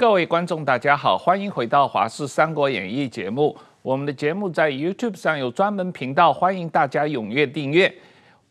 各位观众，大家好，欢迎回到《华视三国演义》节目。我们的节目在 YouTube 上有专门频道，欢迎大家踊跃订阅。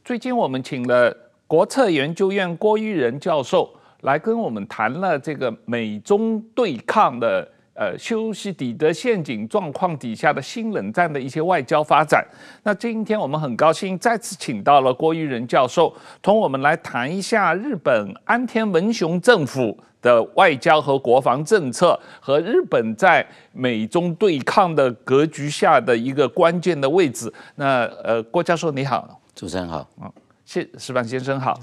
最近我们请了国策研究院郭玉仁教授来跟我们谈了这个美中对抗的。呃，修昔底德陷阱状况底下的新冷战的一些外交发展。那今天我们很高兴再次请到了郭玉仁教授，同我们来谈一下日本安田文雄政府的外交和国防政策，和日本在美中对抗的格局下的一个关键的位置。那呃，郭教授你好，主持人好，啊，谢石板先生好。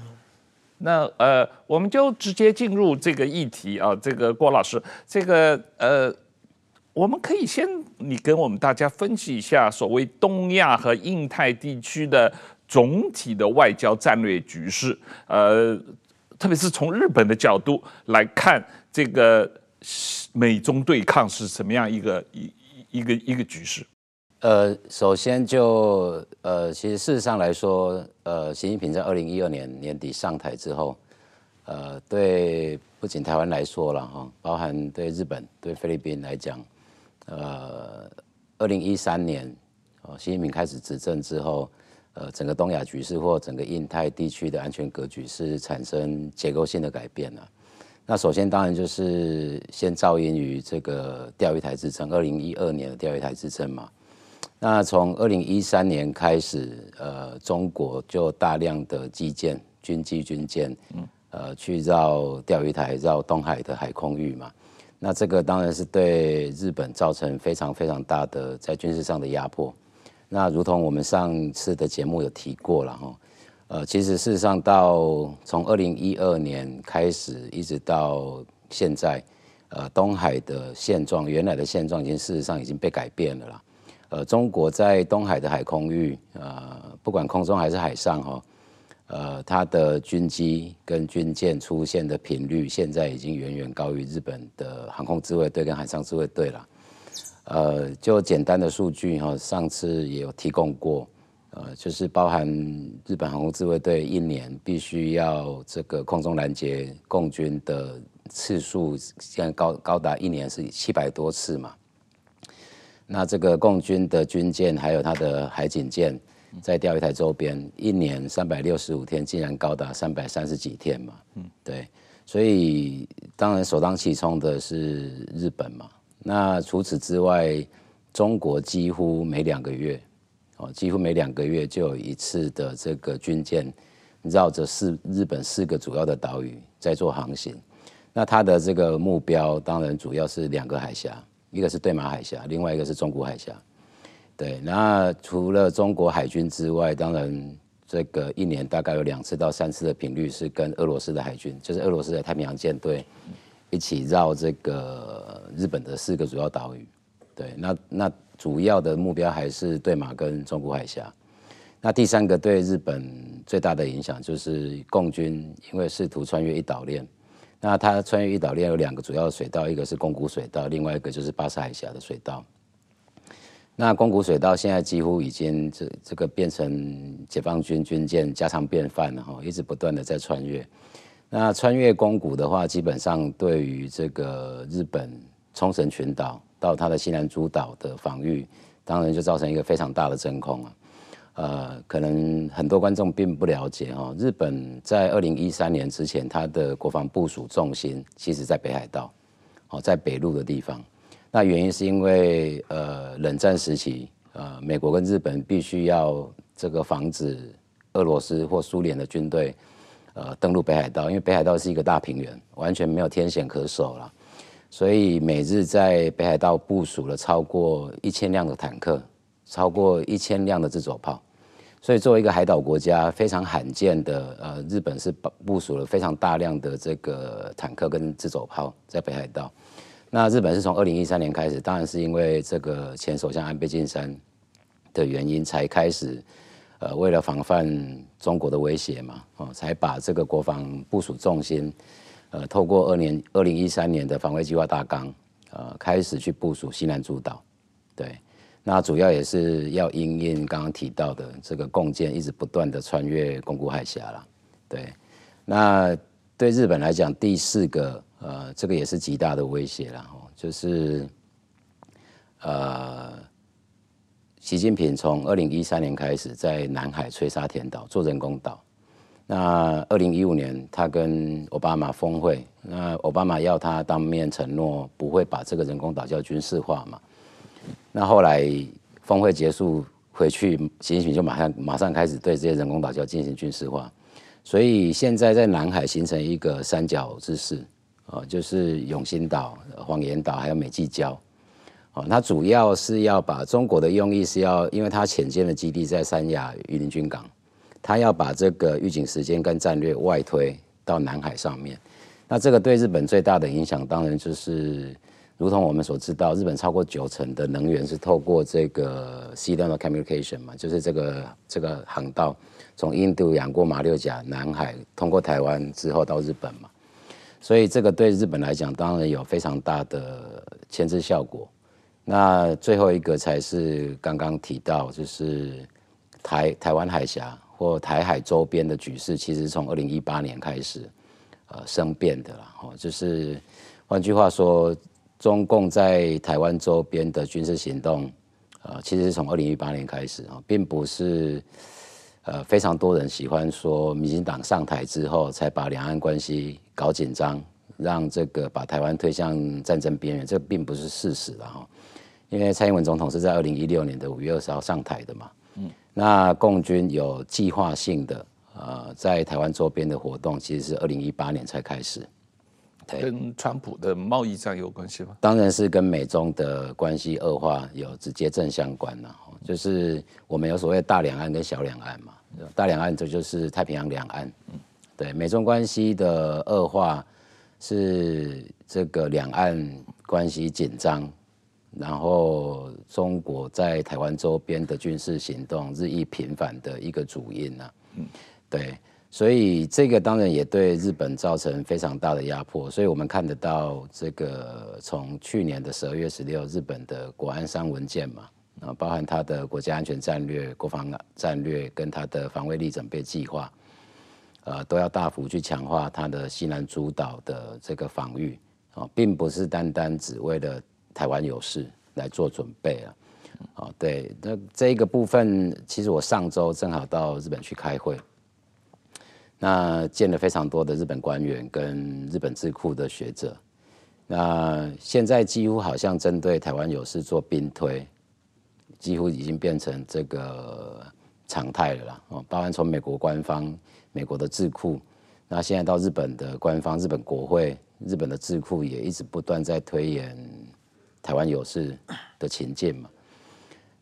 那呃，我们就直接进入这个议题啊，这个郭老师，这个呃，我们可以先你跟我们大家分析一下所谓东亚和印太地区的总体的外交战略局势，呃，特别是从日本的角度来看，这个美中对抗是什么样一个一一个一个局势。呃，首先就呃，其实事实上来说，呃，习近平在二零一二年年底上台之后，呃，对不仅台湾来说了哈，包含对日本、对菲律宾来讲，呃，二零一三年，哦，习近平开始执政之后，呃，整个东亚局势或整个印太地区的安全格局是产生结构性的改变了。那首先当然就是先肇因于这个钓鱼台之争，二零一二年的钓鱼台之争嘛。那从二零一三年开始，呃，中国就大量的基建、军机、军舰，呃，去绕钓鱼台、绕东海的海空域嘛。那这个当然是对日本造成非常非常大的在军事上的压迫。那如同我们上次的节目有提过了哈，呃，其实事实上到从二零一二年开始一直到现在，呃，东海的现状，原来的现状已经事实上已经被改变了啦。呃，中国在东海的海空域，呃，不管空中还是海上，哈，呃，它的军机跟军舰出现的频率，现在已经远远高于日本的航空自卫队跟海上自卫队了。呃，就简单的数据，哈，上次也有提供过，呃，就是包含日本航空自卫队一年必须要这个空中拦截共军的次数，现在高高达一年是七百多次嘛。那这个共军的军舰还有它的海警舰，在钓鱼台周边，一年三百六十五天，竟然高达三百三十几天嘛。嗯，对，所以当然首当其冲的是日本嘛。那除此之外，中国几乎每两个月，哦，几乎每两个月就有一次的这个军舰绕着四日本四个主要的岛屿在做航行。那它的这个目标当然主要是两个海峡。一个是对马海峡，另外一个是中国海峡。对，那除了中国海军之外，当然这个一年大概有两次到三次的频率是跟俄罗斯的海军，就是俄罗斯的太平洋舰队一起绕这个日本的四个主要岛屿。对，那那主要的目标还是对马跟中国海峡。那第三个对日本最大的影响就是共军，因为试图穿越一岛链。那它穿越一岛链有两个主要的水道，一个是宫古水道，另外一个就是巴士海峡的水道。那宫古水道现在几乎已经这这个变成解放军军舰家常便饭了哈，一直不断的在穿越。那穿越宫古的话，基本上对于这个日本冲绳群岛到它的西南诸岛的防御，当然就造成一个非常大的真空啊。呃，可能很多观众并不了解哦。日本在二零一三年之前，它的国防部署重心其实在北海道，哦，在北陆的地方。那原因是因为呃，冷战时期，呃，美国跟日本必须要这个防止俄罗斯或苏联的军队呃登陆北海道，因为北海道是一个大平原，完全没有天险可守了。所以美日在北海道部署了超过一千辆的坦克，超过一千辆的自走炮。所以作为一个海岛国家，非常罕见的，呃，日本是部署了非常大量的这个坦克跟自走炮在北海道。那日本是从二零一三年开始，当然是因为这个前首相安倍晋三的原因，才开始，呃，为了防范中国的威胁嘛，哦，才把这个国防部署重心，呃，透过二年二零一三年的防卫计划大纲，呃，开始去部署西南诸岛，对。那主要也是要因应刚刚提到的这个共建一直不断的穿越宫古海峡了，对。那对日本来讲，第四个呃，这个也是极大的威胁了哈，就是呃，习近平从二零一三年开始在南海吹沙填岛做人工岛，那二零一五年他跟奥巴马峰会，那奥巴马要他当面承诺不会把这个人工岛叫军事化嘛，那后来峰会结束。回去，习近平就马上马上开始对这些人工岛礁进行军事化，所以现在在南海形成一个三角之势，哦，就是永兴岛、黄岩岛还有美济礁，哦，它主要是要把中国的用意是要，因为它潜舰的基地在三亚榆林军港，它要把这个预警时间跟战略外推到南海上面，那这个对日本最大的影响，当然就是。如同我们所知道，日本超过九成的能源是透过这个 Sea-Land Communication 嘛，就是这个这个航道，从印度洋过马六甲、南海，通过台湾之后到日本嘛，所以这个对日本来讲，当然有非常大的牵制效果。那最后一个才是刚刚提到，就是台台湾海峡或台海周边的局势，其实从二零一八年开始呃生变的啦，哦，就是换句话说。中共在台湾周边的军事行动，呃，其实是从二零一八年开始啊，并不是呃非常多人喜欢说，民进党上台之后才把两岸关系搞紧张，让这个把台湾推向战争边缘，这并不是事实了哈。因为蔡英文总统是在二零一六年的五月二十号上台的嘛，嗯，那共军有计划性的呃在台湾周边的活动，其实是二零一八年才开始。跟川普的贸易战有关系吗？当然是跟美中的关系恶化有直接正相关了。就是我们有所谓大两岸跟小两岸嘛，大两岸这就是太平洋两岸。对，美中关系的恶化是这个两岸关系紧张，然后中国在台湾周边的军事行动日益频繁的一个主因呐。嗯，对。所以这个当然也对日本造成非常大的压迫，所以我们看得到这个从去年的十二月十六，日本的国安三文件嘛，啊，包含它的国家安全战略、国防战略跟它的防卫力准备计划，呃，都要大幅去强化它的西南诸岛的这个防御，啊，并不是单单只为了台湾有事来做准备啊，啊，对，那这个部分其实我上周正好到日本去开会。那见了非常多的日本官员跟日本智库的学者，那现在几乎好像针对台湾有事做兵推，几乎已经变成这个常态了啦。哦，包含从美国官方、美国的智库，那现在到日本的官方、日本国会、日本的智库也一直不断在推演台湾有事的情境嘛。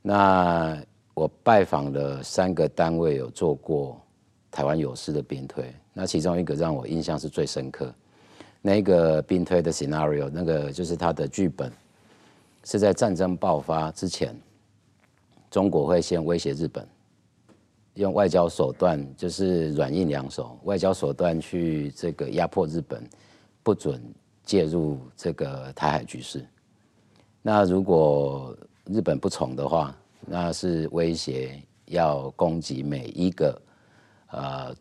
那我拜访了三个单位，有做过。台湾有事的兵推，那其中一个让我印象是最深刻，那个兵推的 scenario，那个就是他的剧本，是在战争爆发之前，中国会先威胁日本，用外交手段，就是软硬两手，外交手段去这个压迫日本，不准介入这个台海局势。那如果日本不从的话，那是威胁要攻击每一个。呃，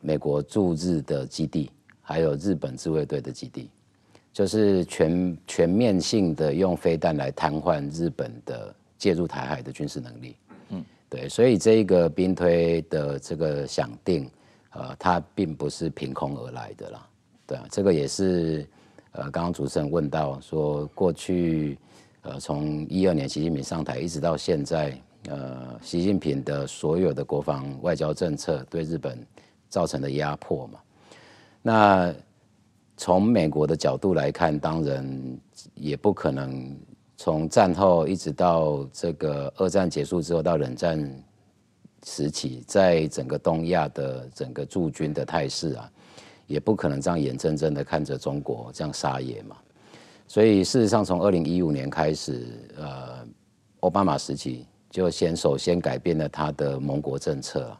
美国驻日的基地，还有日本自卫队的基地，就是全全面性的用飞弹来瘫痪日本的介入台海的军事能力。嗯，对，所以这一个兵推的这个想定，呃，它并不是凭空而来的啦。对啊，这个也是呃，刚刚主持人问到说，过去呃，从一二年习近平上台一直到现在。呃，习近平的所有的国防外交政策对日本造成的压迫嘛，那从美国的角度来看，当然也不可能从战后一直到这个二战结束之后到冷战时期，在整个东亚的整个驻军的态势啊，也不可能这样眼睁睁的看着中国这样撒野嘛。所以事实上，从二零一五年开始，呃，奥巴马时期。就先首先改变了他的盟国政策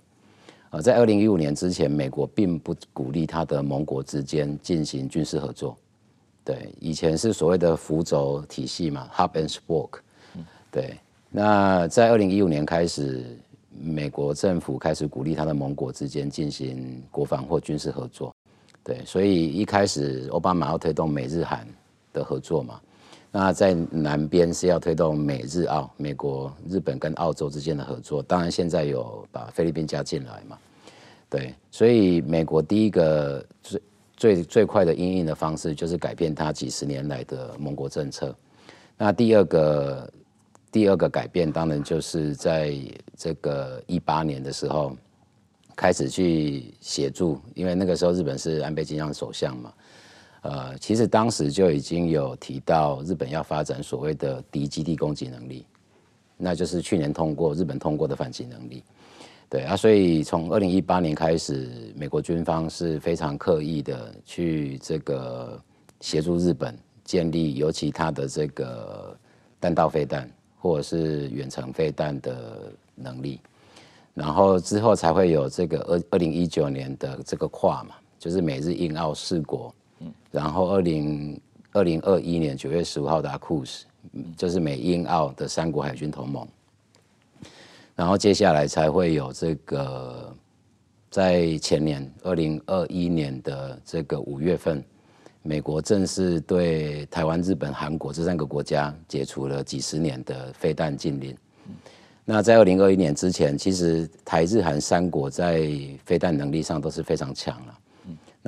啊，在二零一五年之前，美国并不鼓励他的盟国之间进行军事合作。对，以前是所谓的辅佐体系嘛，Hub and Spoke。对，那在二零一五年开始，美国政府开始鼓励他的盟国之间进行国防或军事合作。对，所以一开始奥巴马要推动美日韩的合作嘛，那在南边是要推动美日澳，美国、日本跟澳洲之间的合作，当然现在有把菲律宾加进来嘛，对，所以美国第一个最最最快的应应的方式就是改变它几十年来的盟国政策，那第二个第二个改变当然就是在这个一八年的时候。开始去协助，因为那个时候日本是安倍晋三首相嘛，呃，其实当时就已经有提到日本要发展所谓的敌基地攻击能力，那就是去年通过日本通过的反击能力，对啊，所以从二零一八年开始，美国军方是非常刻意的去这个协助日本建立，尤其他的这个弹道飞弹或者是远程飞弹的能力。然后之后才会有这个二二零一九年的这个跨嘛，就是美日印澳四国，然后二零二零二一年九月十五号的 AUKUS，就是美英澳的三国海军同盟，然后接下来才会有这个在前年二零二一年的这个五月份，美国正式对台湾、日本、韩国这三个国家解除了几十年的飞弹禁令。那在二零二一年之前，其实台日韩三国在飞弹能力上都是非常强了。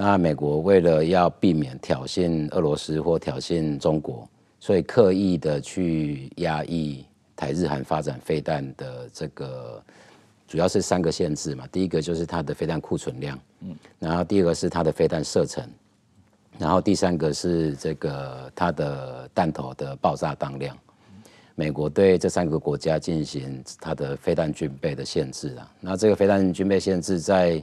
那美国为了要避免挑衅俄罗斯或挑衅中国，所以刻意的去压抑台日韩发展飞弹的这个，主要是三个限制嘛。第一个就是它的飞弹库存量，嗯然后第二个是它的飞弹射程，然后第三个是这个它的弹头的爆炸当量。美国对这三个国家进行它的飞弹军备的限制啊，那这个飞弹军备限制在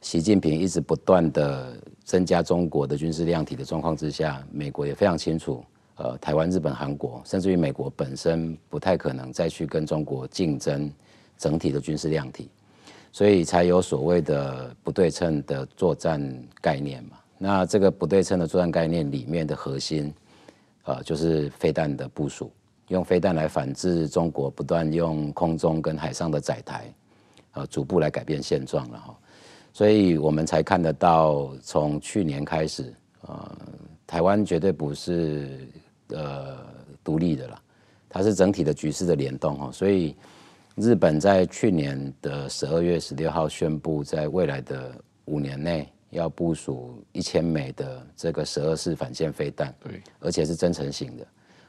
习近平一直不断的增加中国的军事量体的状况之下，美国也非常清楚，呃，台湾、日本、韩国，甚至于美国本身不太可能再去跟中国竞争整体的军事量体，所以才有所谓的不对称的作战概念嘛。那这个不对称的作战概念里面的核心，呃，就是飞弹的部署。用飞弹来反制中国不断用空中跟海上的载台，呃，逐步来改变现状了哈。所以我们才看得到，从去年开始，呃，台湾绝对不是呃独立的啦，它是整体的局势的联动哈。所以日本在去年的十二月十六号宣布，在未来的五年内要部署一千枚的这个十二式反舰飞弹，对，而且是增程型的。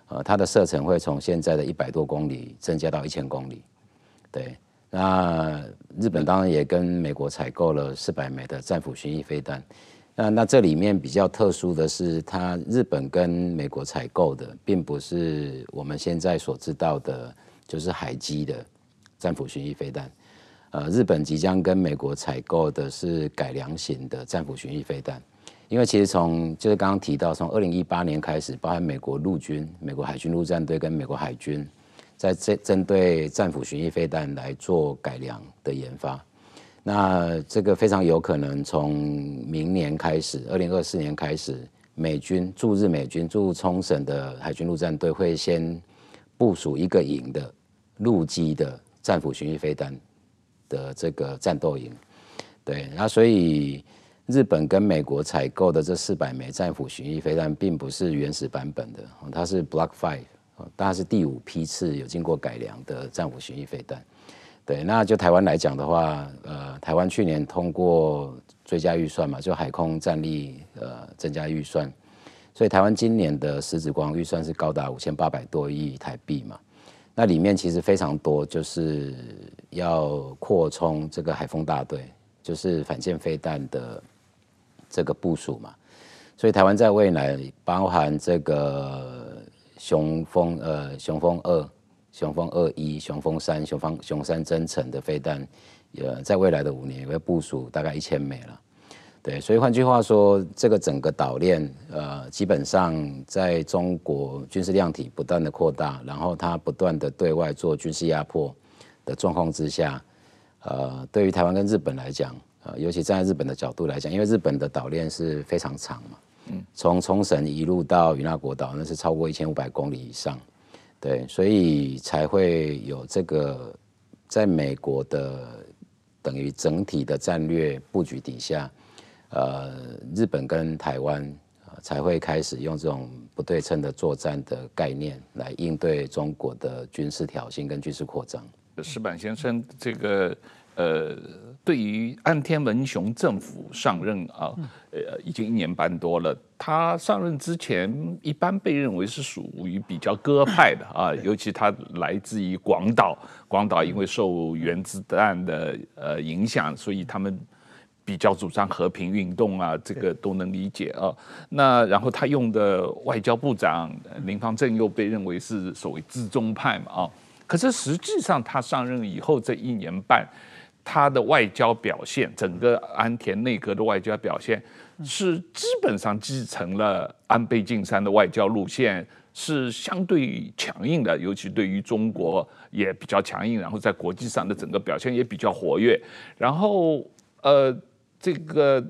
呃，它的射程会从现在的一百多公里增加到一千公里。对，那日本当然也跟美国采购了四百枚的战斧巡弋飞弹。那那这里面比较特殊的是，它日本跟美国采购的，并不是我们现在所知道的，就是海基的战斧巡弋飞弹。呃，日本即将跟美国采购的是改良型的战斧巡弋飞弹。因为其实从就是刚刚提到，从二零一八年开始，包含美国陆军、美国海军陆战队跟美国海军，在针针对战斧巡弋飞弹来做改良的研发。那这个非常有可能从明年开始，二零二四年开始，美军驻日美军驻冲绳的海军陆战队会先部署一个营的陆基的战斧巡弋飞弹的这个战斗营。对，那所以。日本跟美国采购的这四百枚战斧巡弋飞弹，并不是原始版本的，它是 Block Five，当然是第五批次有经过改良的战斧巡弋飞弹。对，那就台湾来讲的话，呃，台湾去年通过追加预算嘛，就海空战力呃增加预算，所以台湾今年的实质光预算是高达五千八百多亿台币嘛。那里面其实非常多，就是要扩充这个海风大队，就是反舰飞弹的。这个部署嘛，所以台湾在未来包含这个雄风呃雄风二、雄风二一、雄风三、雄风雄三增程的飞弹，呃，在未来的五年也会部署大概一千枚了。对，所以换句话说，这个整个岛链呃，基本上在中国军事量体不断的扩大，然后它不断的对外做军事压迫的状况之下，呃，对于台湾跟日本来讲。呃，尤其站在日本的角度来讲，因为日本的岛链是非常长嘛，从冲绳一路到与那国岛，那是超过一千五百公里以上，对，所以才会有这个在美国的等于整体的战略布局底下，呃，日本跟台湾才会开始用这种不对称的作战的概念来应对中国的军事挑衅跟军事扩张。石板先生，这个呃，对于岸田文雄政府上任啊，呃，已经一年半多了。他上任之前，一般被认为是属于比较鸽派的啊，尤其他来自于广岛，广岛因为受原子弹的呃影响，所以他们比较主张和平运动啊，这个都能理解啊。那然后他用的外交部长林方正又被认为是所谓资中派嘛啊。可是实际上，他上任以后这一年半，他的外交表现，整个安田内阁的外交表现，是基本上继承了安倍晋三的外交路线，是相对强硬的，尤其对于中国也比较强硬，然后在国际上的整个表现也比较活跃。然后，呃，这个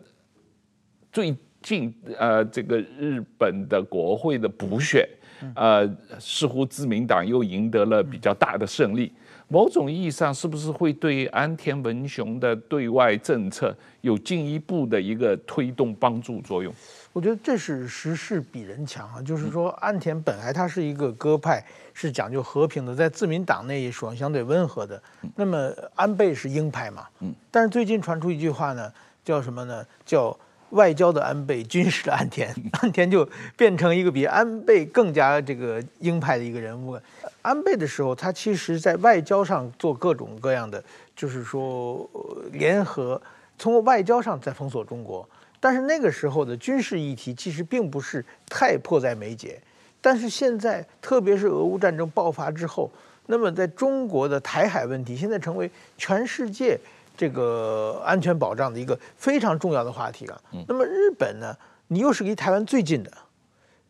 最近，呃，这个日本的国会的补选。呃，似乎自民党又赢得了比较大的胜利，某种意义上是不是会对安田文雄的对外政策有进一步的一个推动帮助作用？我觉得这是时势比人强啊，就是说安田本来他是一个鸽派，是讲究和平的，在自民党内也属于相对温和的。那么安倍是鹰派嘛，嗯，但是最近传出一句话呢，叫什么呢？叫。外交的安倍，军事的安田，安田就变成一个比安倍更加这个鹰派的一个人物。安倍的时候，他其实在外交上做各种各样的，就是说联合，从外交上在封锁中国。但是那个时候的军事议题其实并不是太迫在眉睫。但是现在，特别是俄乌战争爆发之后，那么在中国的台海问题，现在成为全世界。这个安全保障的一个非常重要的话题了。那么日本呢？你又是离台湾最近的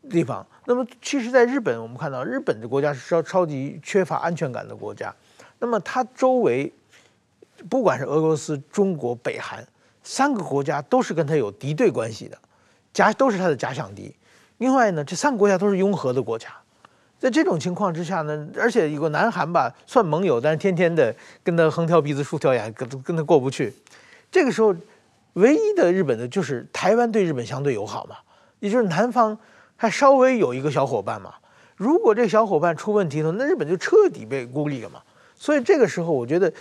地方。那么其实，在日本，我们看到日本的国家是超超级缺乏安全感的国家。那么它周围，不管是俄罗斯、中国、北韩三个国家，都是跟它有敌对关系的，假都是它的假想敌。另外呢，这三个国家都是拥核的国家。在这种情况之下呢，而且有个南韩吧，算盟友，但是天天的跟他横挑鼻子竖挑眼，跟跟他过不去。这个时候，唯一的日本的就是台湾对日本相对友好嘛，也就是南方还稍微有一个小伙伴嘛。如果这小伙伴出问题了，那日本就彻底被孤立了嘛。所以这个时候，我觉得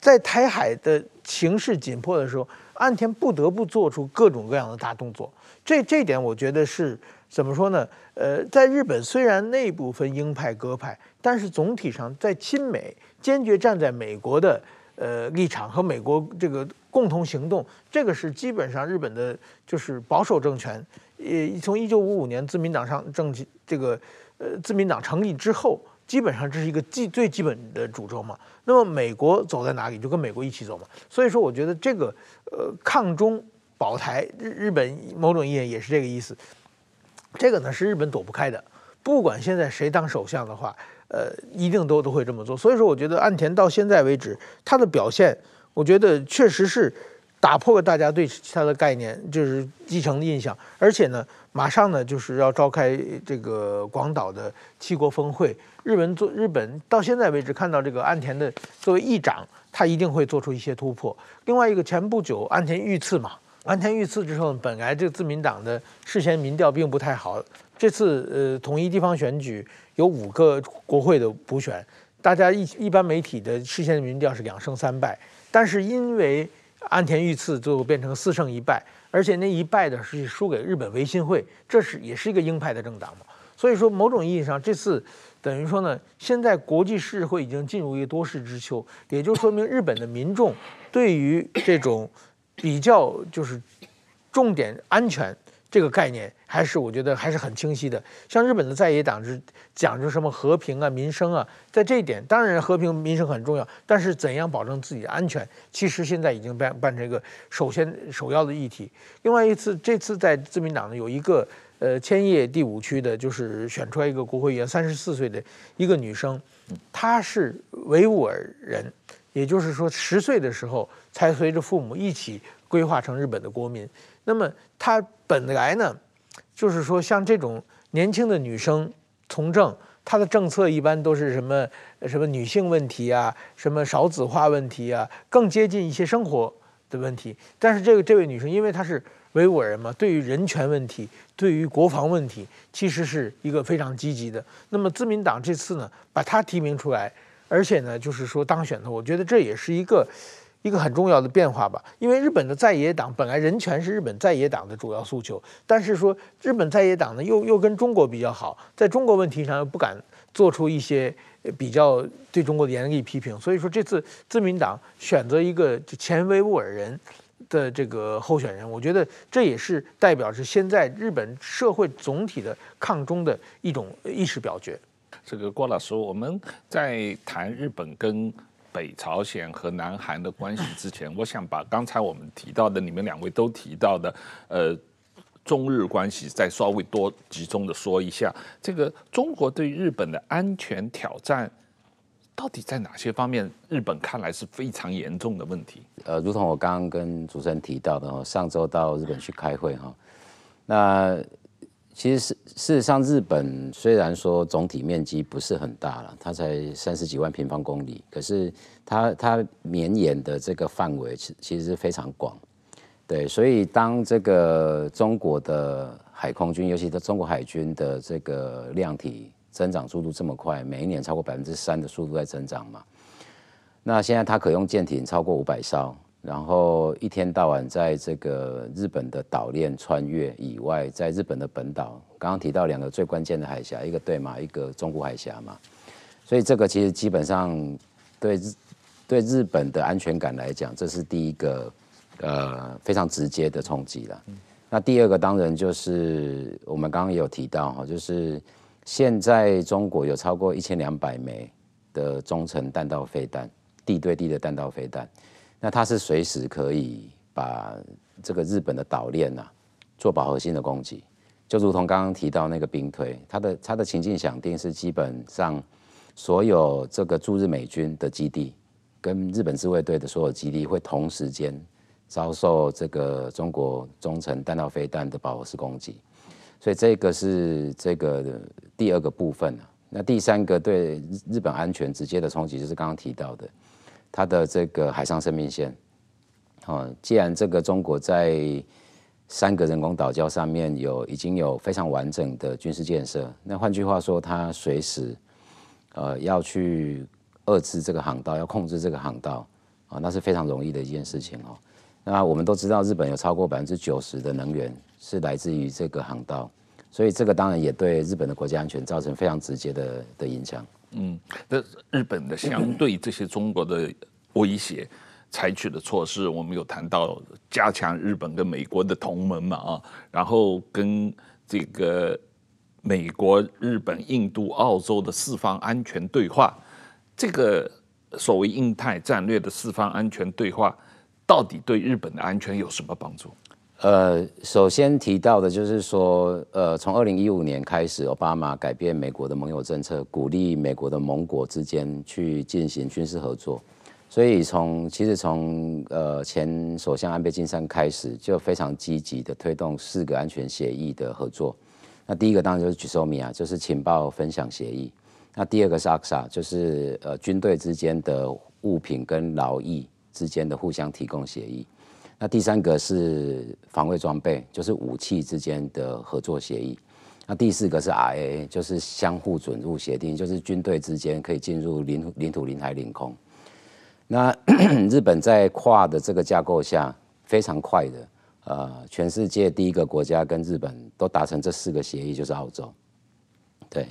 在台海的形势紧迫的时候，岸田不得不做出各种各样的大动作。这这点我觉得是。怎么说呢？呃，在日本虽然内部分鹰派鸽派，但是总体上在亲美坚决站在美国的呃立场和美国这个共同行动，这个是基本上日本的就是保守政权，呃，从一九五五年自民党上政这个呃自民党成立之后，基本上这是一个基最基本的主轴嘛。那么美国走在哪里，就跟美国一起走嘛。所以说，我觉得这个呃抗中保台，日日本某种意义也是这个意思。这个呢是日本躲不开的，不管现在谁当首相的话，呃，一定都都会这么做。所以说，我觉得岸田到现在为止，他的表现，我觉得确实是打破了大家对他的概念，就是继承的印象。而且呢，马上呢就是要召开这个广岛的七国峰会，日本做日本到现在为止看到这个岸田的作为议长，他一定会做出一些突破。另外一个，前不久岸田遇刺嘛。岸田遇刺之后，本来这个自民党的事先民调并不太好。这次呃统一地方选举有五个国会的补选，大家一一般媒体的事先民调是两胜三败，但是因为安田遇刺，最后变成四胜一败，而且那一败的是输给日本维新会，这是也是一个鹰派的政党嘛。所以说某种意义上，这次等于说呢，现在国际社会已经进入一个多事之秋，也就说明日本的民众对于这种。比较就是重点安全这个概念，还是我觉得还是很清晰的。像日本的在野党是讲究什么和平啊、民生啊，在这一点当然和平民生很重要，但是怎样保证自己的安全，其实现在已经办办成一个首先首要的议题。另外一次，这次在自民党呢有一个呃千叶第五区的，就是选出来一个国会议员，三十四岁的一个女生，她是维吾尔人。也就是说，十岁的时候才随着父母一起归化成日本的国民。那么她本来呢，就是说像这种年轻的女生从政，她的政策一般都是什么什么女性问题啊，什么少子化问题啊，更接近一些生活的问题。但是这个这位女生，因为她是维吾尔人嘛，对于人权问题，对于国防问题，其实是一个非常积极的。那么自民党这次呢，把她提名出来，而且呢，就是说当选的，我觉得这也是一个一个很重要的变化吧。因为日本的在野党本来人权是日本在野党的主要诉求，但是说日本在野党呢，又又跟中国比较好，在中国问题上又不敢做出一些比较对中国的严厉批评，所以说这次自民党选择一个前维吾尔人的这个候选人，我觉得这也是代表着现在日本社会总体的抗中的一种意识表决。这个郭老师，我们在谈日本跟北朝鲜和南韩的关系之前，我想把刚才我们提到的，你们两位都提到的，呃，中日关系再稍微多集中的说一下。这个中国对日本的安全挑战。到底在哪些方面，日本看来是非常严重的问题？呃，如同我刚刚跟主持人提到的，上周到日本去开会哈，那其实事事实上，日本虽然说总体面积不是很大了，它才三十几万平方公里，可是它它绵延的这个范围其其实是非常广，对，所以当这个中国的海空军，尤其是中国海军的这个量体。增长速度这么快，每一年超过百分之三的速度在增长嘛？那现在它可用舰艇超过五百艘，然后一天到晚在这个日本的岛链穿越以外，在日本的本岛，刚刚提到两个最关键的海峡，一个对马，一个中国海峡嘛。所以这个其实基本上对日对日本的安全感来讲，这是第一个呃非常直接的冲击了。那第二个当然就是我们刚刚也有提到哈，就是。现在中国有超过一千两百枚的中程弹道飞弹，地对地的弹道飞弹，那它是随时可以把这个日本的岛链呐做饱和性的攻击，就如同刚刚提到那个兵推，它的它的情境想定是基本上所有这个驻日美军的基地跟日本自卫队的所有基地会同时间遭受这个中国中程弹道飞弹的饱和式攻击。所以这个是这个第二个部分啊。那第三个对日本安全直接的冲击，就是刚刚提到的，它的这个海上生命线。哦，既然这个中国在三个人工岛礁上面有已经有非常完整的军事建设，那换句话说，它随时呃要去遏制这个航道，要控制这个航道啊，那是非常容易的一件事情哦。那我们都知道，日本有超过百分之九十的能源是来自于这个航道，所以这个当然也对日本的国家安全造成非常直接的的影响。嗯，那日本的相对这些中国的威胁采取的措施，我们有谈到加强日本跟美国的同盟嘛啊，然后跟这个美国、日本、印度、澳洲的四方安全对话，这个所谓印太战略的四方安全对话。到底对日本的安全有什么帮助？呃，首先提到的就是说，呃，从二零一五年开始，奥巴马改变美国的盟友政策，鼓励美国的盟国之间去进行军事合作。所以从其实从呃前首相安倍晋三开始，就非常积极的推动四个安全协议的合作。那第一个当然就是 GSOMIA，就是情报分享协议。那第二个是 AXA，就是呃军队之间的物品跟劳役。之间的互相提供协议，那第三个是防卫装备，就是武器之间的合作协议。那第四个是 RAA，就是相互准入协定，就是军队之间可以进入领土领土、领海、领空。那 日本在跨的这个架构下，非常快的，呃，全世界第一个国家跟日本都达成这四个协议，就是澳洲。对，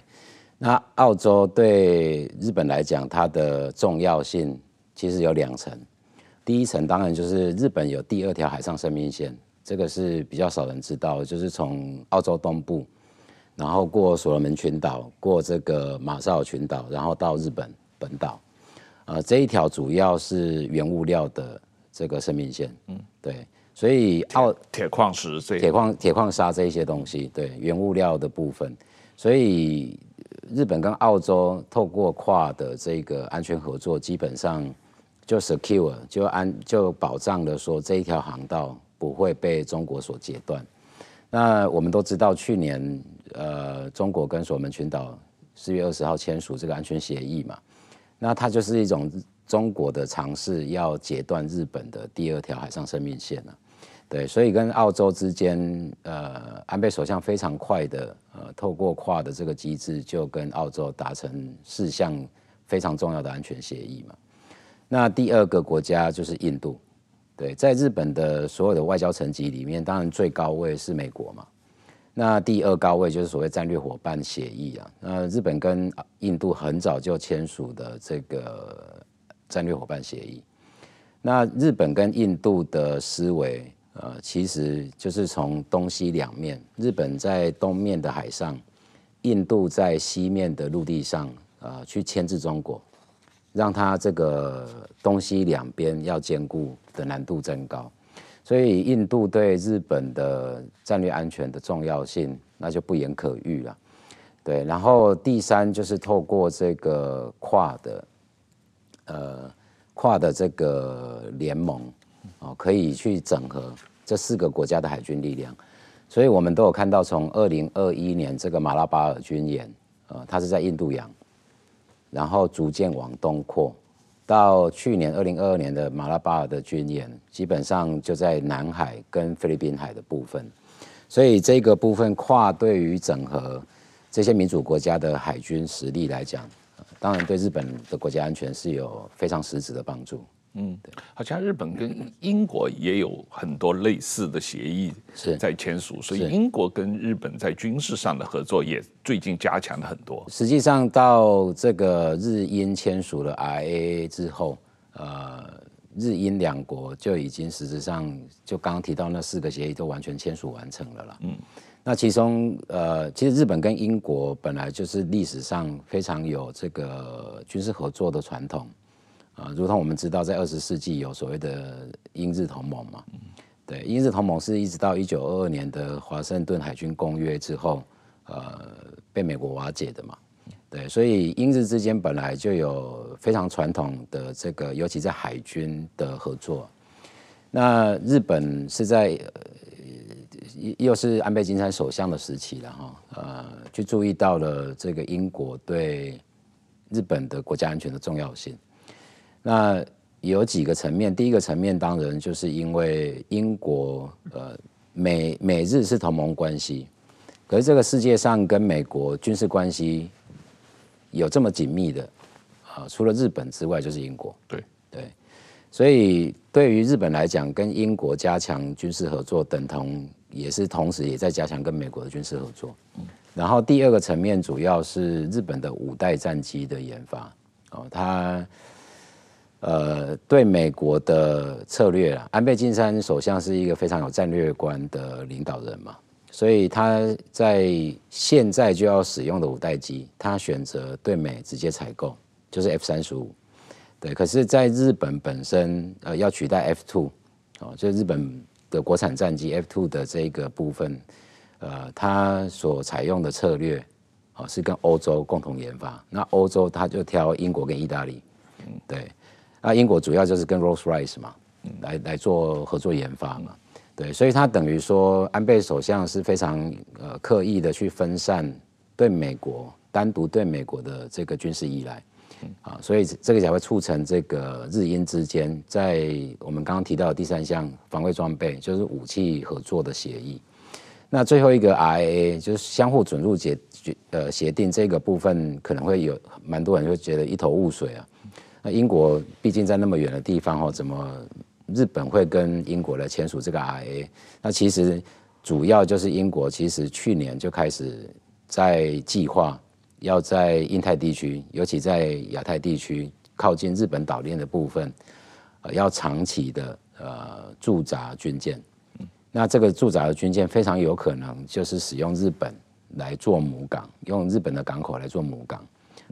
那澳洲对日本来讲，它的重要性其实有两层。第一层当然就是日本有第二条海上生命线，这个是比较少人知道，就是从澳洲东部，然后过所罗门群岛，过这个马绍尔群岛，然后到日本本岛，呃，这一条主要是原物料的这个生命线，嗯，对，所以澳铁矿石、铁矿铁矿砂这一些东西，对，原物料的部分，所以日本跟澳洲透过跨的这个安全合作，基本上。就 secure 就安就保障了说，这一条航道不会被中国所截断。那我们都知道，去年呃中国跟所门群岛四月二十号签署这个安全协议嘛，那它就是一种中国的尝试要截断日本的第二条海上生命线了。对，所以跟澳洲之间，呃，安倍首相非常快的，呃，透过跨的这个机制，就跟澳洲达成四项非常重要的安全协议嘛。那第二个国家就是印度，对，在日本的所有的外交层级里面，当然最高位是美国嘛。那第二高位就是所谓战略伙伴协议啊。那日本跟印度很早就签署的这个战略伙伴协议。那日本跟印度的思维。呃，其实就是从东西两面，日本在东面的海上，印度在西面的陆地上，呃，去牵制中国，让它这个东西两边要兼顾的难度增高，所以印度对日本的战略安全的重要性，那就不言可喻了。对，然后第三就是透过这个跨的，呃，跨的这个联盟。哦，可以去整合这四个国家的海军力量，所以我们都有看到，从二零二一年这个马拉巴尔军演，呃，它是在印度洋，然后逐渐往东扩，到去年二零二二年的马拉巴尔的军演，基本上就在南海跟菲律宾海的部分，所以这个部分跨对于整合这些民主国家的海军实力来讲，当然对日本的国家安全是有非常实质的帮助。嗯，好像日本跟英国也有很多类似的协议是在签署，所以英国跟日本在军事上的合作也最近加强了很多。实际上，到这个日英签署了 RAA 之后，呃，日英两国就已经实质上就刚刚提到那四个协议都完全签署完成了啦。嗯，那其中呃，其实日本跟英国本来就是历史上非常有这个军事合作的传统。啊，如同我们知道，在二十世纪有所谓的英日同盟嘛，对，英日同盟是一直到一九二二年的华盛顿海军公约之后，呃，被美国瓦解的嘛，对，所以英日之间本来就有非常传统的这个，尤其在海军的合作。那日本是在又是安倍晋三首相的时期了哈，呃，就注意到了这个英国对日本的国家安全的重要性。那有几个层面，第一个层面当然就是因为英国，呃，美美日是同盟关系，可是这个世界上跟美国军事关系有这么紧密的，啊，除了日本之外就是英国。对对，所以对于日本来讲，跟英国加强军事合作，等同也是同时也在加强跟美国的军事合作。嗯，然后第二个层面主要是日本的五代战机的研发，哦，它。呃，对美国的策略啊，安倍晋三首相是一个非常有战略观的领导人嘛，所以他在现在就要使用的五代机，他选择对美直接采购，就是 F 三十五，对。可是，在日本本身，呃，要取代 F two，哦，就日本的国产战机 F two 的这个部分，呃，他所采用的策略，哦，是跟欧洲共同研发。那欧洲他就挑英国跟意大利，嗯，对。那英国主要就是跟 Rolls-Royce 嘛，来来做合作研发嘛，对，所以他等于说安倍首相是非常呃刻意的去分散对美国单独对美国的这个军事依赖，啊，所以这个才会促成这个日英之间在我们刚刚提到的第三项防卫装备就是武器合作的协议，那最后一个 RAA 就是相互准入协呃协定这个部分可能会有蛮多人会觉得一头雾水啊。那英国毕竟在那么远的地方哦，怎么日本会跟英国来签署这个 RA？那其实主要就是英国其实去年就开始在计划要在印太地区，尤其在亚太地区靠近日本岛链的部分，呃，要长期的呃驻扎军舰。那这个驻扎的军舰非常有可能就是使用日本来做母港，用日本的港口来做母港。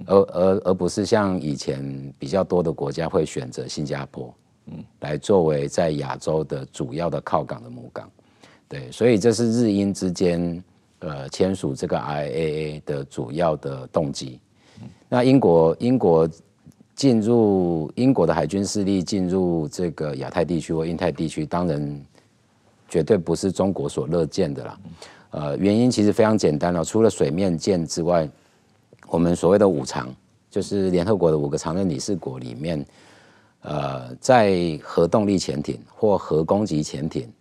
而而而不是像以前比较多的国家会选择新加坡，嗯，来作为在亚洲的主要的靠港的母港，对，所以这是日英之间呃签署这个 IAA 的主要的动机。那英国英国进入英国的海军势力进入这个亚太地区或印太地区，当然绝对不是中国所乐见的啦。呃，原因其实非常简单了，除了水面舰之外。我们所谓的五常，就是联合国的五个常任理事国里面，呃，在核动力潜艇或核攻击潜艇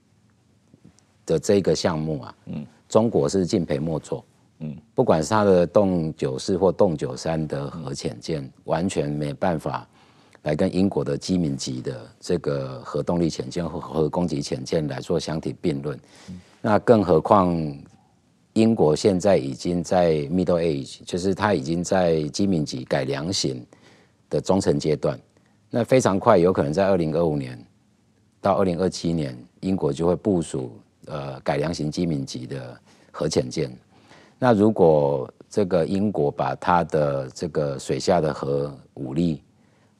的这个项目啊，嗯，中国是敬陪末座，嗯，不管是它的洞九四或洞九三的核潜舰，完全没办法来跟英国的基民级的这个核动力潜舰或核攻击潜舰来做相提并论。那更何况英国现在已经在 middle age，就是它已经在基敏级改良型的中程阶段，那非常快，有可能在二零二五年到二零二七年，英国就会部署。呃，改良型基敏级的核潜舰，那如果这个英国把它的这个水下的核武力，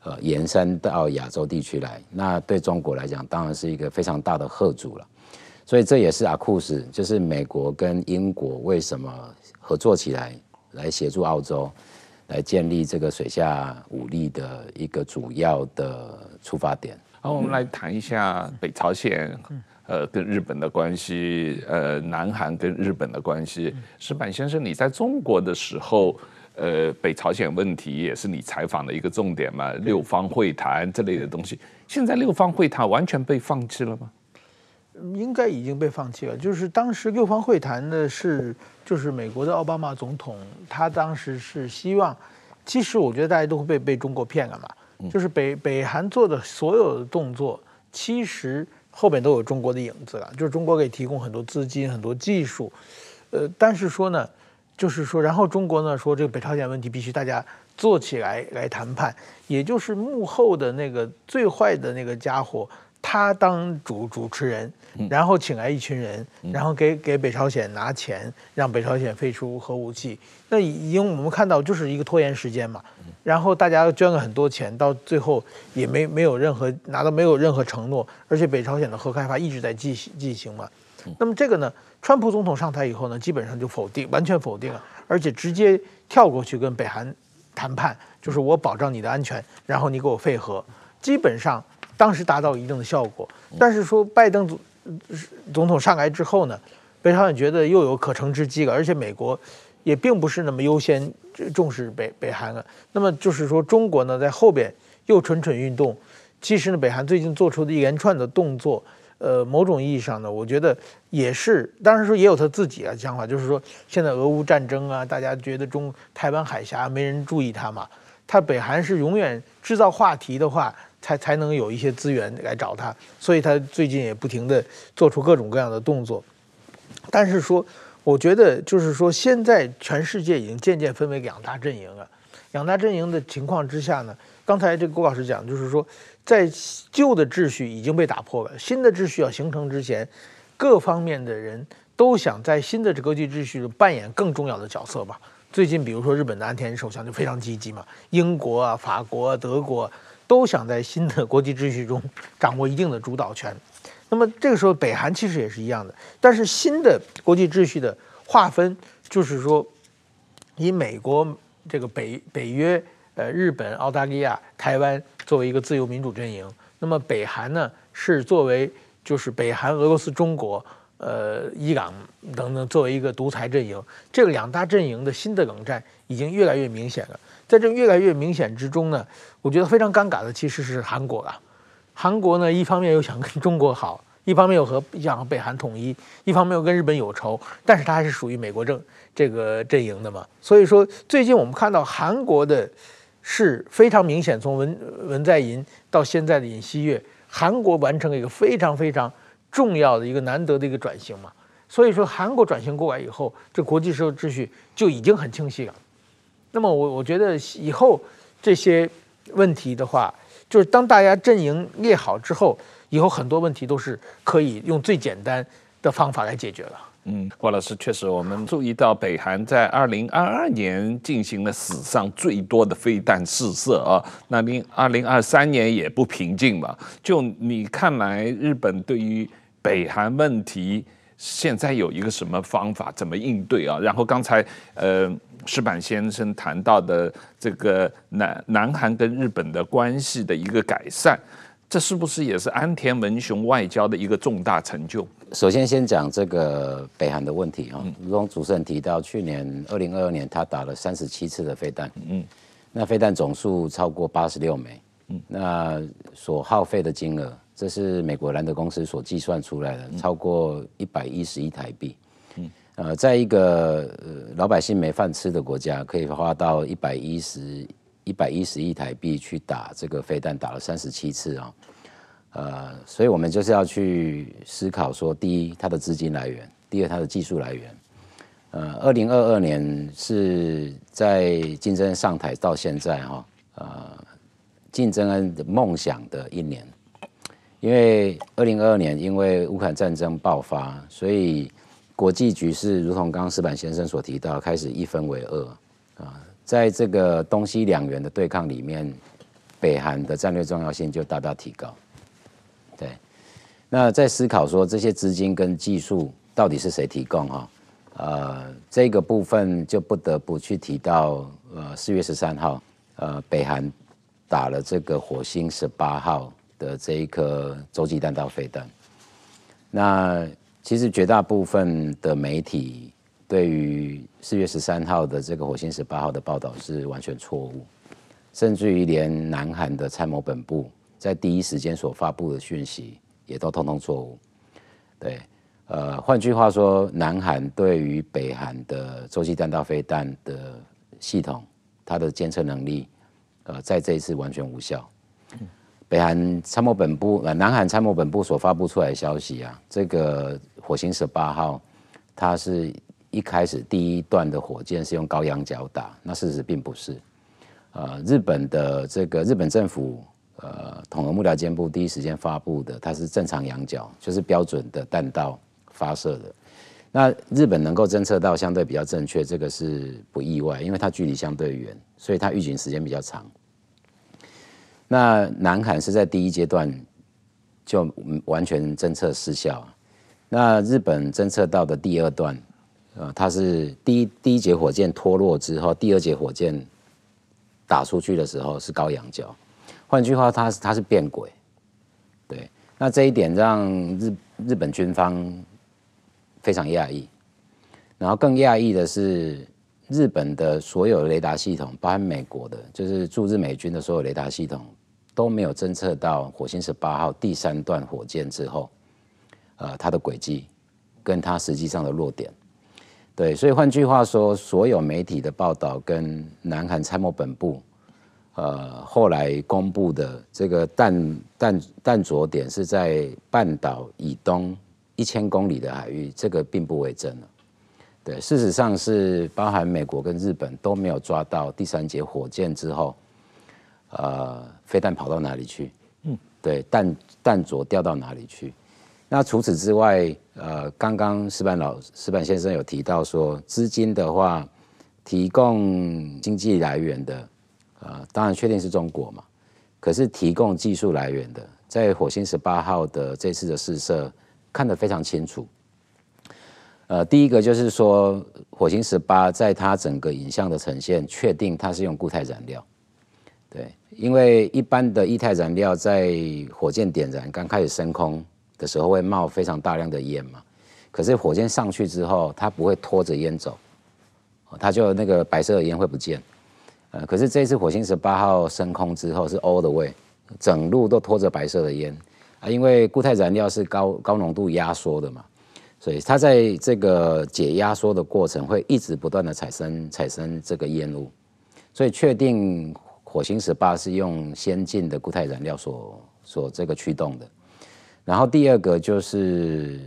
呃，延伸到亚洲地区来，那对中国来讲，当然是一个非常大的贺主了。所以这也是 AUKUS，就是美国跟英国为什么合作起来，来协助澳洲，来建立这个水下武力的一个主要的出发点。好，我们来谈一下北朝鲜。呃，跟日本的关系，呃，南韩跟日本的关系，石板先生，你在中国的时候，呃，北朝鲜问题也是你采访的一个重点嘛？六方会谈这类的东西，现在六方会谈完全被放弃了吗？应该已经被放弃了。就是当时六方会谈的是，就是美国的奥巴马总统，他当时是希望，其实我觉得大家都会被被中国骗了嘛，就是北北韩做的所有的动作，其实。后面都有中国的影子了，就是中国给提供很多资金、很多技术，呃，但是说呢，就是说，然后中国呢说这个北朝鲜问题必须大家坐起来来谈判，也就是幕后的那个最坏的那个家伙，他当主主持人，然后请来一群人，然后给给北朝鲜拿钱，让北朝鲜废除核武器，那已经我们看到就是一个拖延时间嘛。然后大家捐了很多钱，到最后也没没有任何拿到没有任何承诺，而且北朝鲜的核开发一直在进行进行嘛。那么这个呢，川普总统上台以后呢，基本上就否定，完全否定了，而且直接跳过去跟北韩谈判，就是我保障你的安全，然后你给我废核，基本上当时达到一定的效果。但是说拜登总总统上来之后呢，北朝鲜觉得又有可乘之机了，而且美国。也并不是那么优先重视北北韩了。那么就是说，中国呢在后边又蠢蠢欲动。其实呢，北韩最近做出的一连串的动作，呃，某种意义上呢，我觉得也是，当然说也有他自己的想法，就是说现在俄乌战争啊，大家觉得中台湾海峡没人注意他嘛。他北韩是永远制造话题的话，才才能有一些资源来找他。所以他最近也不停地做出各种各样的动作。但是说。我觉得就是说，现在全世界已经渐渐分为两大阵营了。两大阵营的情况之下呢，刚才这个郭老师讲，就是说，在旧的秩序已经被打破了，新的秩序要形成之前，各方面的人都想在新的这国际秩序中扮演更重要的角色吧。最近，比如说日本的安田首相就非常积极嘛，英国啊、法国啊、德国都想在新的国际秩序中 掌握一定的主导权。那么这个时候，北韩其实也是一样的，但是新的国际秩序的划分就是说，以美国这个北北约、呃日本、澳大利亚、台湾作为一个自由民主阵营，那么北韩呢是作为就是北韩、俄罗斯、中国、呃伊朗等等作为一个独裁阵营，这个两大阵营的新的冷战已经越来越明显了。在这越来越明显之中呢，我觉得非常尴尬的其实是韩国了。韩国呢，一方面又想跟中国好，一方面又和想和北韩统一，一方面又跟日本有仇，但是它还是属于美国政这个阵营的嘛。所以说，最近我们看到韩国的是非常明显，从文文在寅到现在的尹锡悦，韩国完成了一个非常非常重要的一个难得的一个转型嘛。所以说，韩国转型过来以后，这国际社会秩序就已经很清晰了。那么我我觉得以后这些问题的话。就是当大家阵营列好之后，以后很多问题都是可以用最简单的方法来解决了。嗯，郭老师确实，我们注意到北韩在二零二二年进行了史上最多的飞弹试射啊，那您二零二三年也不平静嘛？就你看来，日本对于北韩问题现在有一个什么方法，怎么应对啊？然后刚才呃。石板先生谈到的这个南南韩跟日本的关系的一个改善，这是不是也是安田文雄外交的一个重大成就？首先，先讲这个北韩的问题啊，如同主持人提到，去年二零二二年他打了三十七次的飞弹，嗯，那飞弹总数超过八十六枚，嗯，那所耗费的金额这是美国兰德公司所计算出来的，超过一百一十亿台币。嗯，呃，在一个呃老百姓没饭吃的国家，可以花到一百一十一百一十亿台币去打这个飞弹，打了三十七次啊。呃，所以我们就是要去思考说，第一，它的资金来源；第二，它的技术来源。呃，二零二二年是在竞争恩上台到现在哈，呃，竞争恩的梦想的一年。因为二零二二年因为乌克兰战争爆发，所以国际局势如同刚刚石板先生所提到，开始一分为二啊，在这个东西两元的对抗里面，北韩的战略重要性就大大提高。对，那在思考说这些资金跟技术到底是谁提供哈？呃，这个部分就不得不去提到，呃，四月十三号，呃，北韩打了这个火星十八号的这一颗洲际弹道飞弹。那其实绝大部分的媒体对于四月十三号的这个火星十八号的报道是完全错误，甚至于连南韩的参谋本部。在第一时间所发布的讯息也都通通错误，对，呃，换句话说，南韩对于北韩的洲际弹道飞弹的系统，它的监测能力，呃，在这一次完全无效。北韩参谋本部，呃，南韩参谋本部所发布出来的消息啊，这个火星十八号，它是一开始第一段的火箭是用高仰角打，那事实并不是，呃，日本的这个日本政府。呃，统合幕僚监部第一时间发布的，它是正常仰角，就是标准的弹道发射的。那日本能够侦测到相对比较正确，这个是不意外，因为它距离相对远，所以它预警时间比较长。那南韩是在第一阶段就完全侦测失效。那日本侦测到的第二段，呃，它是第一第一节火箭脱落之后，第二节火箭打出去的时候是高仰角。换句话，它是它是变轨，对，那这一点让日日本军方非常讶异，然后更讶异的是，日本的所有雷达系统，包含美国的，就是驻日美军的所有雷达系统都没有侦测到火星十八号第三段火箭之后，呃，它的轨迹跟它实际上的落点，对，所以换句话说，所有媒体的报道跟南韩参谋本部。呃，后来公布的这个弹弹弹着点是在半岛以东一千公里的海域，这个并不为真。对，事实上是包含美国跟日本都没有抓到第三节火箭之后，呃，飞弹跑到哪里去？嗯，对，弹弹着掉到哪里去？那除此之外，呃，刚刚石板老石板先生有提到说，资金的话，提供经济来源的。呃，当然确定是中国嘛，可是提供技术来源的，在火星十八号的这次的试射看得非常清楚。呃，第一个就是说，火星十八在它整个影像的呈现，确定它是用固态燃料。对，因为一般的液态燃料在火箭点燃刚开始升空的时候会冒非常大量的烟嘛，可是火箭上去之后，它不会拖着烟走，它就那个白色的烟会不见。呃，可是这次火星十八号升空之后是 all the way，整路都拖着白色的烟啊，因为固态燃料是高高浓度压缩的嘛，所以它在这个解压缩的过程会一直不断的产生产生这个烟雾，所以确定火星十八是用先进的固态燃料所所这个驱动的。然后第二个就是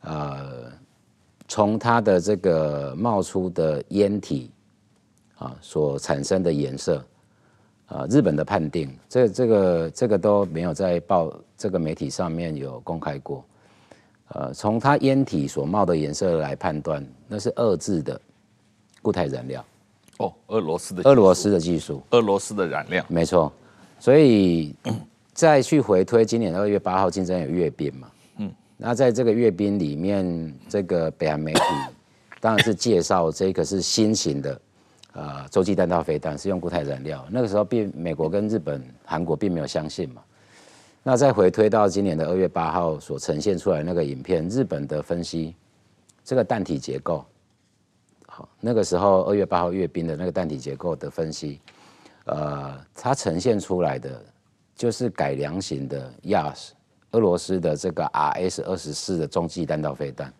呃，从它的这个冒出的烟体。啊，所产生的颜色，啊，日本的判定，这这个这个都没有在报这个媒体上面有公开过，呃，从它烟体所冒的颜色来判断，那是二制的固态燃料。哦，俄罗斯的俄罗斯的技术，俄罗斯的燃料，没错。所以再去回推，今年二月八号，竞争有阅兵嘛？嗯，那在这个阅兵里面，这个北韩媒体 当然是介绍这个是新型的。呃，洲际弹道飞弹是用固态燃料，那个时候并美国跟日本、韩国并没有相信嘛。那再回推到今年的二月八号所呈现出来那个影片，日本的分析这个弹体结构，那个时候二月八号阅兵的那个弹体结构的分析，呃，它呈现出来的就是改良型的亚俄罗斯的这个 RS 二十四的中继弹道飞弹。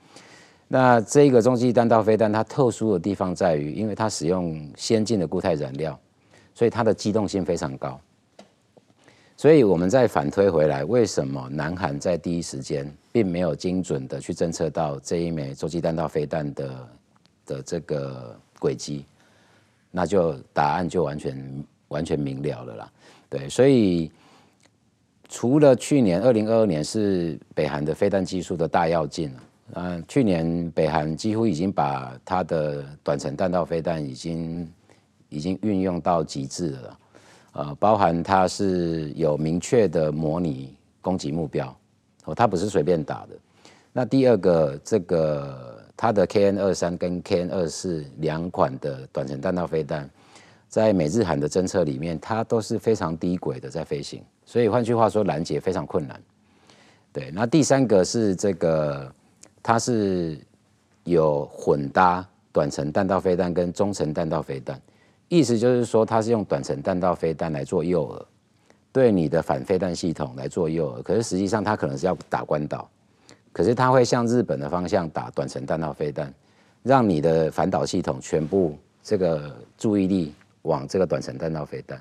那这个中继弹道飞弹它特殊的地方在于，因为它使用先进的固态燃料，所以它的机动性非常高。所以我们再反推回来，为什么南韩在第一时间并没有精准的去侦测到这一枚洲际弹道飞弹的的这个轨迹？那就答案就完全完全明了了啦。对，所以除了去年二零二二年是北韩的飞弹技术的大跃进。嗯，去年北韩几乎已经把它的短程弹道飞弹已经已经运用到极致了，呃，包含它是有明确的模拟攻击目标，哦，它不是随便打的。那第二个，这个它的 KN 二三跟 KN 二四两款的短程弹道飞弹，在美日韩的侦测里面，它都是非常低轨的在飞行，所以换句话说，拦截非常困难。对，那第三个是这个。它是有混搭短程弹道飞弹跟中程弹道飞弹，意思就是说它是用短程弹道飞弹来做诱饵，对你的反飞弹系统来做诱饵。可是实际上它可能是要打关岛，可是它会向日本的方向打短程弹道飞弹，让你的反导系统全部这个注意力往这个短程弹道飞弹。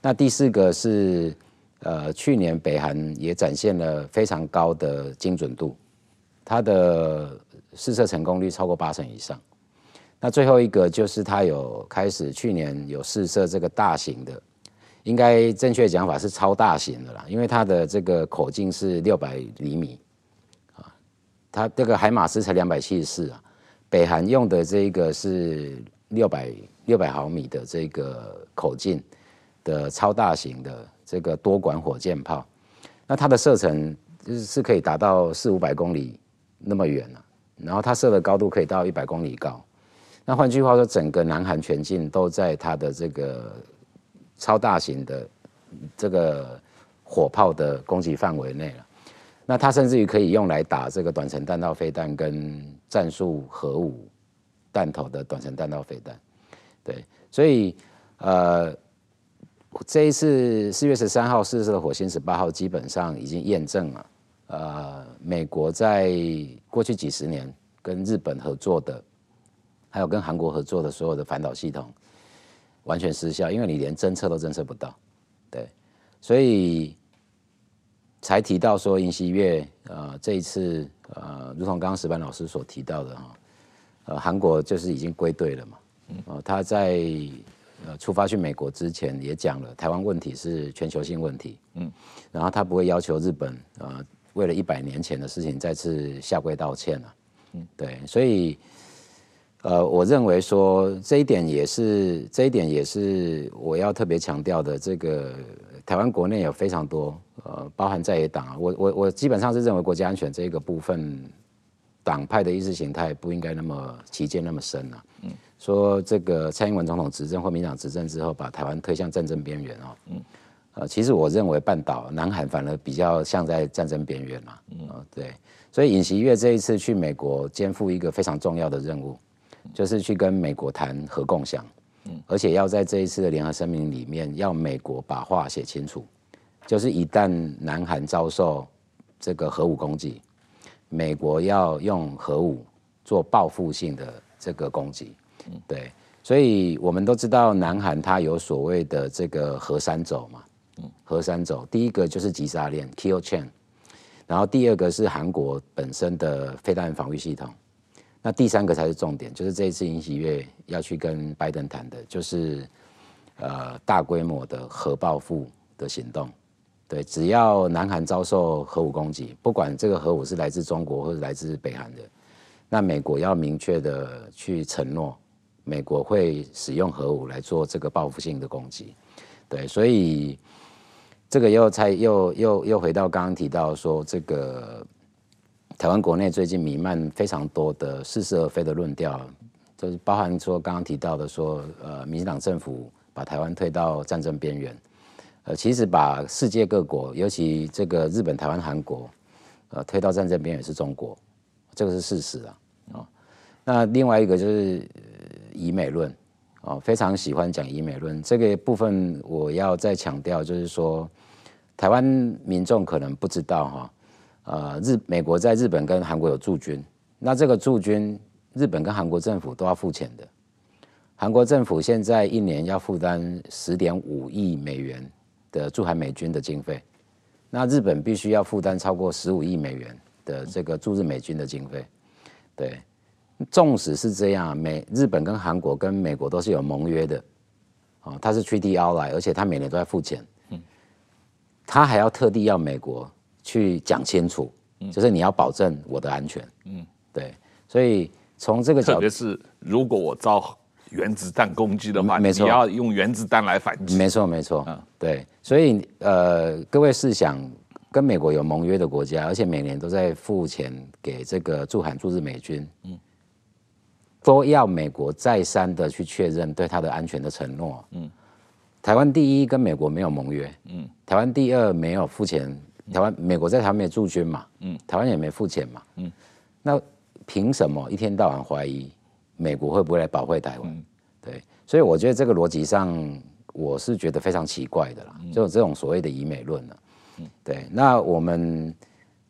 那第四个是呃，去年北韩也展现了非常高的精准度。它的试射成功率超过八成以上。那最后一个就是它有开始去年有试射这个大型的，应该正确讲法是超大型的啦，因为它的这个口径是六百厘米，它这个海马斯才两百七十四啊，北韩用的这个是六百六百毫米的这个口径的超大型的这个多管火箭炮，那它的射程就是是可以达到四五百公里。那么远了，然后它射的高度可以到一百公里高。那换句话说，整个南韩全境都在它的这个超大型的这个火炮的攻击范围内了。那它甚至于可以用来打这个短程弹道飞弹跟战术核武弹头的短程弹道飞弹。对，所以呃，这一次四月十三号试射的火星十八号基本上已经验证了。呃，美国在过去几十年跟日本合作的，还有跟韩国合作的所有的反导系统，完全失效，因为你连侦测都侦测不到，对，所以才提到说尹锡悦，呃，这一次，呃，如同刚刚石板老师所提到的哈，呃，韩国就是已经归队了嘛，呃，他在呃出发去美国之前也讲了，台湾问题是全球性问题，嗯，然后他不会要求日本，呃。为了一百年前的事情再次下跪道歉了，嗯，对，所以，呃，我认为说这一点也是这一点也是我要特别强调的。这个台湾国内有非常多，呃，包含在野党啊，我我我基本上是认为国家安全这一个部分，党派的意识形态不应该那么旗见那么深啊。嗯，说这个蔡英文总统执政或民进党执政之后，把台湾推向战争边缘啊。嗯。呃，其实我认为半岛南韩反而比较像在战争边缘嘛，嗯，对，所以尹锡悦这一次去美国肩负一个非常重要的任务，就是去跟美国谈核共享，嗯，而且要在这一次的联合声明里面，要美国把话写清楚，就是一旦南韩遭受这个核武攻击，美国要用核武做报复性的这个攻击，嗯，对，所以我们都知道南韩它有所谓的这个核三轴嘛。核三轴，第一个就是急杀链 （kill chain），然后第二个是韩国本身的飞弹防御系统，那第三个才是重点，就是这一次尹喜悦要去跟拜登谈的，就是呃大规模的核报复的行动。对，只要南韩遭受核武攻击，不管这个核武是来自中国或者来自北韩的，那美国要明确的去承诺，美国会使用核武来做这个报复性的攻击。对，所以。这个又才又又又回到刚刚提到说，这个台湾国内最近弥漫非常多的似是而非的论调，就是包含说刚刚提到的说，呃，民进党政府把台湾推到战争边缘，呃，其实把世界各国，尤其这个日本、台湾、韩国，呃，推到战争边缘是中国，这个是事实啊。哦，那另外一个就是以美论。哦，非常喜欢讲以美论这个部分，我要再强调，就是说，台湾民众可能不知道哈，呃，日美国在日本跟韩国有驻军，那这个驻军，日本跟韩国政府都要付钱的。韩国政府现在一年要负担十点五亿美元的驻韩美军的经费，那日本必须要负担超过十五亿美元的这个驻日美军的经费。对，纵使是这样，美日本跟韩国跟美国都是有盟约的，哦，它是 Treaty Ally，而且它每年都在付钱。嗯他还要特地要美国去讲清楚，就是你要保证我的安全。嗯，对，所以从这个角度，特别是如果我遭原子弹攻击的话，没错，你要用原子弹来反击。没错，没错。嗯，对，所以呃，各位试想，跟美国有盟约的国家，而且每年都在付钱给这个驻韩驻日美军，嗯，都要美国再三的去确认对他的安全的承诺。嗯。台湾第一跟美国没有盟约，嗯，台湾第二没有付钱，台湾美国在台湾没驻军嘛，嗯，台湾也没付钱嘛，嗯，那凭什么一天到晚怀疑美国会不会来保卫台湾？嗯，对，所以我觉得这个逻辑上我是觉得非常奇怪的啦，就这种所谓的以美论了，嗯，对，那我们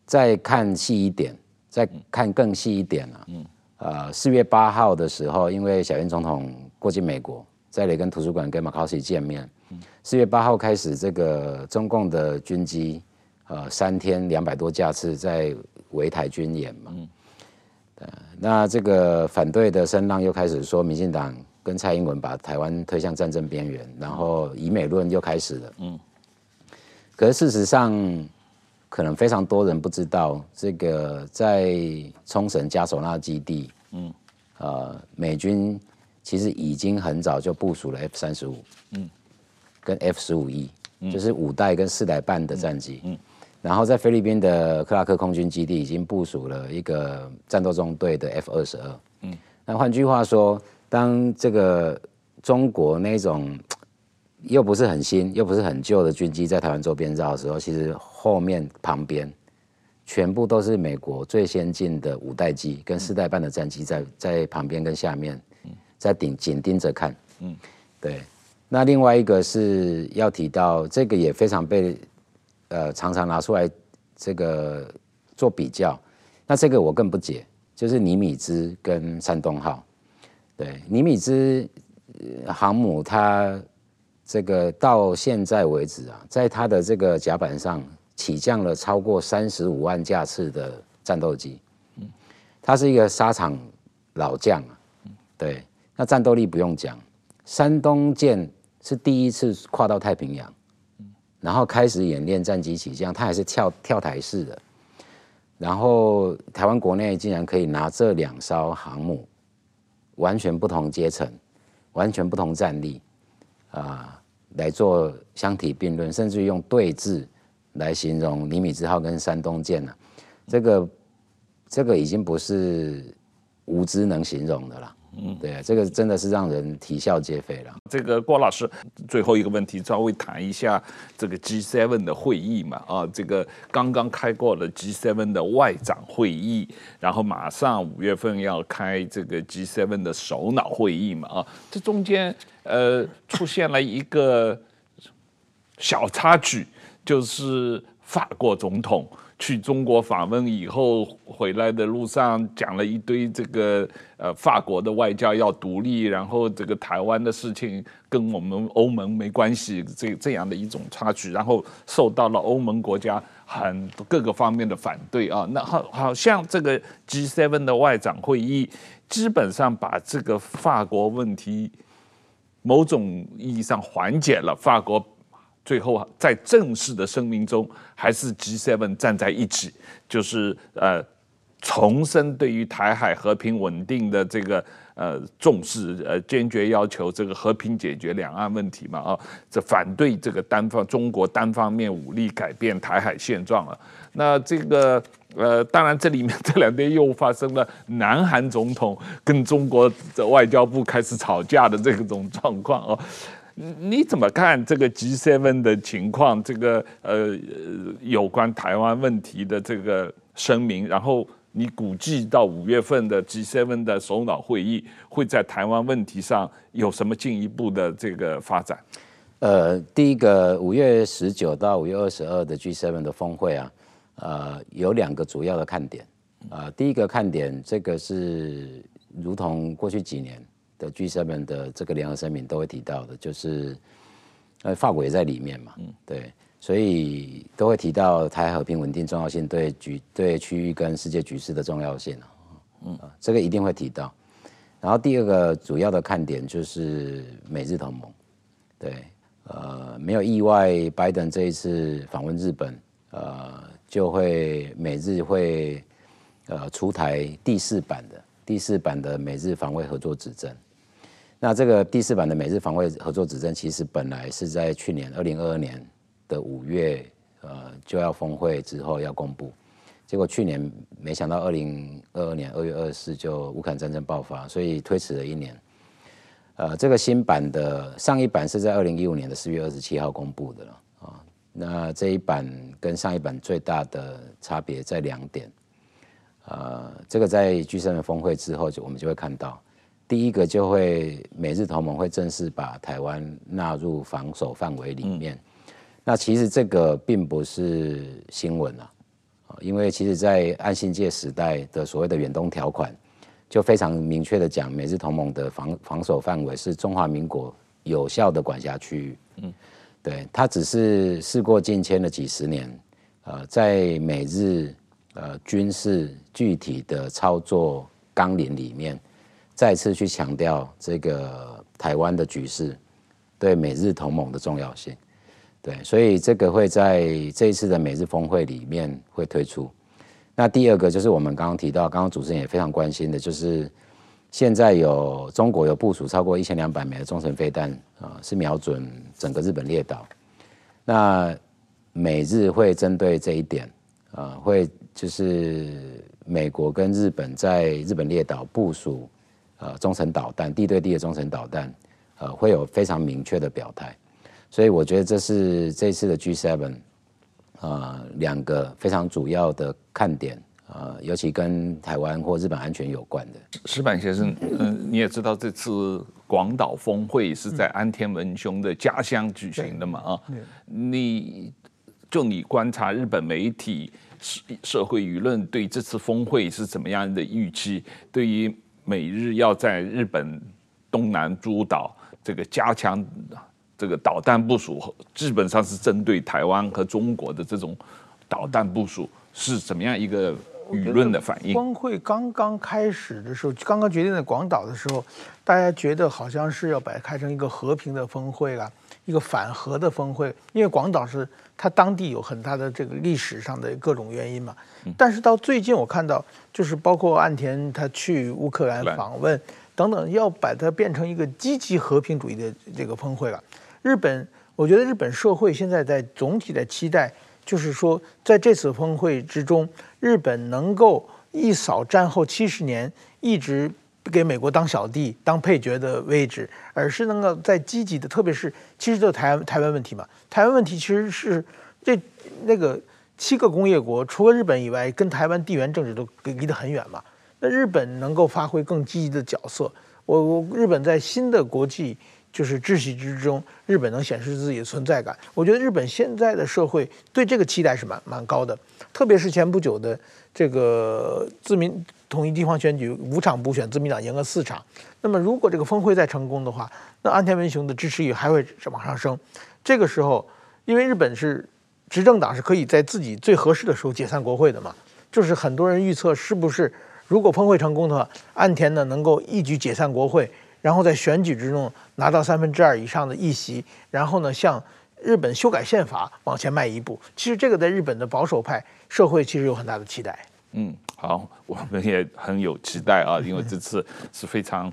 再看细一点，再看更细一点啊，嗯，呃，四月八号的时候，因为小英总统过境美国。在雷根图书馆跟马卡西见面。四月八号开始，这个中共的军机，呃，三天两百多架次在围台军演嘛。嗯那这个反对的声浪又开始说，民进党跟蔡英文把台湾推向战争边缘，然后以美论又开始了。嗯。可是事实上，可能非常多人不知道，这个在冲绳加索纳基地，嗯，呃，美军。其实已经很早就部署了 F 三十五，嗯，跟 F 十五 E，就是五代跟四代半的战机，嗯，然后在菲律宾的克拉克空军基地已经部署了一个战斗中队的 F 二十二，嗯，那换句话说，当这个中国那种 又不是很新又不是很旧的军机在台湾周边绕的时候，其实后面旁边全部都是美国最先进的五代机跟四代半的战机在在旁边跟下面。在顶紧盯着看，嗯，对。那另外一个是要提到，这个也非常被呃常常拿出来这个做比较。那这个我更不解，就是尼米兹跟山东号。对，尼米兹航母，它这个到现在为止啊，在它的这个甲板上起降了超过三十五万架次的战斗机。嗯，它是一个沙场老将啊，对。那战斗力不用讲，山东舰是第一次跨到太平洋，然后开始演练战机起降，它还是跳跳台式的。然后台湾国内竟然可以拿这两艘航母，完全不同阶层、完全不同战力啊，来做相提并论，甚至用对峙来形容尼米兹号跟山东舰了。这个这个已经不是无知能形容的了。嗯，对，这个真的是让人啼笑皆非了。这个郭老师，最后一个问题，稍微谈一下这个 G7 的会议嘛。啊，这个刚刚开过了 G7 的外长会议，然后马上五月份要开这个 G7 的首脑会议嘛。啊，这中间呃出现了一个小插曲，就是法国总统。去中国访问以后回来的路上讲了一堆这个呃法国的外交要独立，然后这个台湾的事情跟我们欧盟没关系，这这样的一种插曲，然后受到了欧盟国家很各个方面的反对啊。那好，好像这个 G7 的外长会议基本上把这个法国问题某种意义上缓解了，法国。最后，在正式的声明中，还是 G7 站在一起，就是呃，重申对于台海和平稳定的这个呃重视，呃，坚决要求这个和平解决两岸问题嘛，啊，这反对这个单方中国单方面武力改变台海现状了。那这个呃，当然这里面 这两天又发生了南韩总统跟中国的外交部开始吵架的这种状况哦。你怎么看这个 G7 的情况？这个呃，有关台湾问题的这个声明，然后你估计到五月份的 G7 的首脑会议会在台湾问题上有什么进一步的这个发展？呃，第一个五月十九到五月二十二的 G7 的峰会啊，呃，有两个主要的看点啊、第一个看点，这个是如同过去几年的 G7 的这个联合声明都会提到的，就是呃，法国也在里面嘛，嗯，对，所以都会提到台海和平稳定重要性，对局对区域跟世界局势的重要性啊，嗯，这个一定会提到。然后第二个主要的看点就是美日同盟，对。呃，没有意外，拜登这一次访问日本，呃，就会美日会呃出台第四版的第四版的美日防卫合作指针。那这个第四版的美日防卫合作指针，其实本来是在去年二零二二年的五月，呃，就要峰会之后要公布，结果去年没想到二零二二年二月二十四就乌克兰战争爆发，所以推迟了一年。呃，这个新版的上一版是在二零一五年的四月二十七号公布的了啊。那这一版跟上一版最大的差别在两点，呃，这个在 G7 的峰会之后就我们就会看到，第一个就会美日同盟会正式把台湾纳入防守范围里面。嗯、那其实这个并不是新闻啊，因为其实在岸信介时代的所谓的远东条款。就非常明确的讲，美日同盟的防防守范围是中华民国有效的管辖区域。嗯，对，它只是事过境迁了几十年，呃，在美日呃军事具体的操作纲领里面，再次去强调这个台湾的局势对美日同盟的重要性。对，所以这个会在这一次的美日峰会里面会推出。那第二个就是我们刚刚提到，刚刚主持人也非常关心的，就是现在有中国有部署超过一千两百枚的中程飞弹啊，是瞄准整个日本列岛。那美日会针对这一点啊，会就是美国跟日本在日本列岛部署呃中程导弹，地对地的中程导弹，呃，会有非常明确的表态。所以我觉得这是这次的 G7。呃，两个非常主要的看点，呃，尤其跟台湾或日本安全有关的。石板先生，嗯、呃，你也知道这次广岛峰会是在安田文雄的家乡举行的嘛？啊，你就你观察日本媒体、社社会舆论对这次峰会是怎么样的预期？对于美日要在日本东南诸岛这个加强。这个导弹部署基本上是针对台湾和中国的这种导弹部署，是怎么样一个舆论的反应？峰会刚刚开始的时候，刚刚决定在广岛的时候，大家觉得好像是要把它开成一个和平的峰会了，一个反核的峰会，因为广岛是它当地有很大的这个历史上的各种原因嘛。但是到最近我看到，就是包括岸田他去乌克兰访问等等，要把它变成一个积极和平主义的这个峰会了。日本，我觉得日本社会现在在总体的期待，就是说，在这次峰会之中，日本能够一扫战后七十年一直给美国当小弟、当配角的位置，而是能够在积极的，特别是其实就台湾台湾问题嘛，台湾问题其实是这那个七个工业国除了日本以外，跟台湾地缘政治都离得很远嘛。那日本能够发挥更积极的角色，我我日本在新的国际。就是秩序之中，日本能显示自己的存在感。我觉得日本现在的社会对这个期待是蛮蛮高的，特别是前不久的这个自民统一地方选举五场补选，自民党赢了四场。那么如果这个峰会再成功的话，那安田文雄的支持率还会往上升。这个时候，因为日本是执政党，是可以在自己最合适的时候解散国会的嘛。就是很多人预测，是不是如果峰会成功的话，岸田呢能够一举解散国会？然后在选举之中拿到三分之二以上的议席，然后呢，向日本修改宪法往前迈一步。其实这个在日本的保守派社会其实有很大的期待。嗯，好，我们也很有期待啊，因为这次是非常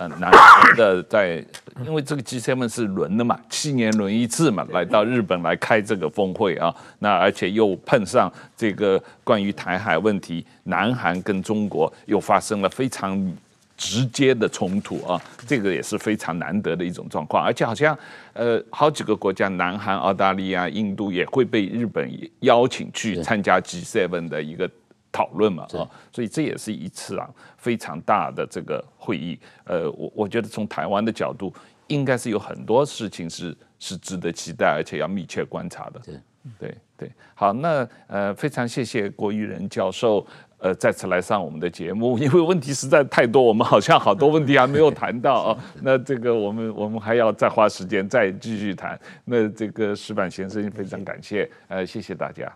呃难得的在，因为这个 G7 是轮的嘛，七年轮一次嘛，来到日本来开这个峰会啊，那而且又碰上这个关于台海问题，南韩跟中国又发生了非常。直接的冲突啊，这个也是非常难得的一种状况，而且好像呃好几个国家，南韩、澳大利亚、印度也会被日本邀请去参加 G7 的一个讨论嘛啊，所以这也是一次啊非常大的这个会议。呃，我我觉得从台湾的角度应该是有很多事情是是值得期待，而且要密切观察的。对，对对。好，那呃，非常谢谢郭玉仁教授，呃，再次来上我们的节目，因为问题实在太多，我们好像好多问题还没有谈到 啊。那这个我们我们还要再花时间再继续谈。那这个石板先生非常感谢，呃，谢谢大家。